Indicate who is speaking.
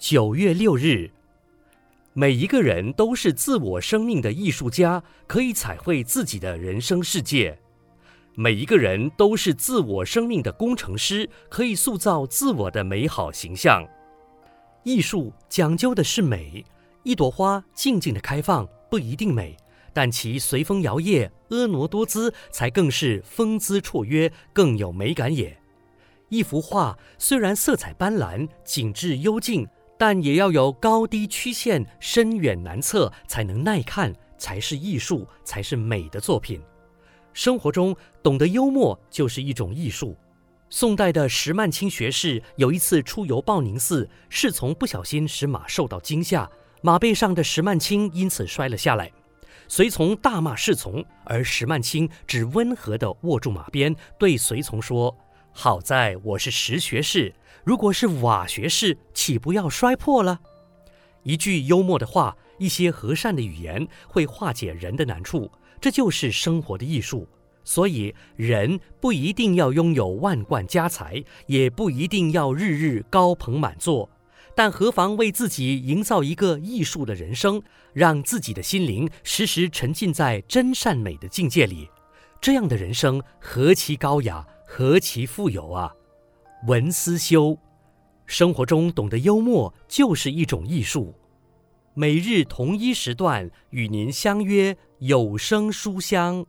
Speaker 1: 九月六日，每一个人都是自我生命的艺术家，可以彩绘自己的人生世界；每一个人都是自我生命的工程师，可以塑造自我的美好形象。艺术讲究的是美，一朵花静静的开放不一定美，但其随风摇曳、婀娜多姿，才更是风姿绰约，更有美感也。一幅画虽然色彩斑斓、景致幽静，但也要有高低曲线、深远难测，才能耐看，才是艺术，才是美的作品。生活中懂得幽默就是一种艺术。宋代的石曼青学士有一次出游报宁寺，侍从不小心使马受到惊吓，马背上的石曼青因此摔了下来，随从大骂侍从，而石曼青只温和地握住马鞭，对随从说。好在我是石学士，如果是瓦学士，岂不要摔破了？一句幽默的话，一些和善的语言，会化解人的难处，这就是生活的艺术。所以，人不一定要拥有万贯家财，也不一定要日日高朋满座，但何妨为自己营造一个艺术的人生，让自己的心灵时时沉浸在真善美的境界里，这样的人生何其高雅！何其富有啊！文思修，生活中懂得幽默就是一种艺术。每日同一时段与您相约有声书香。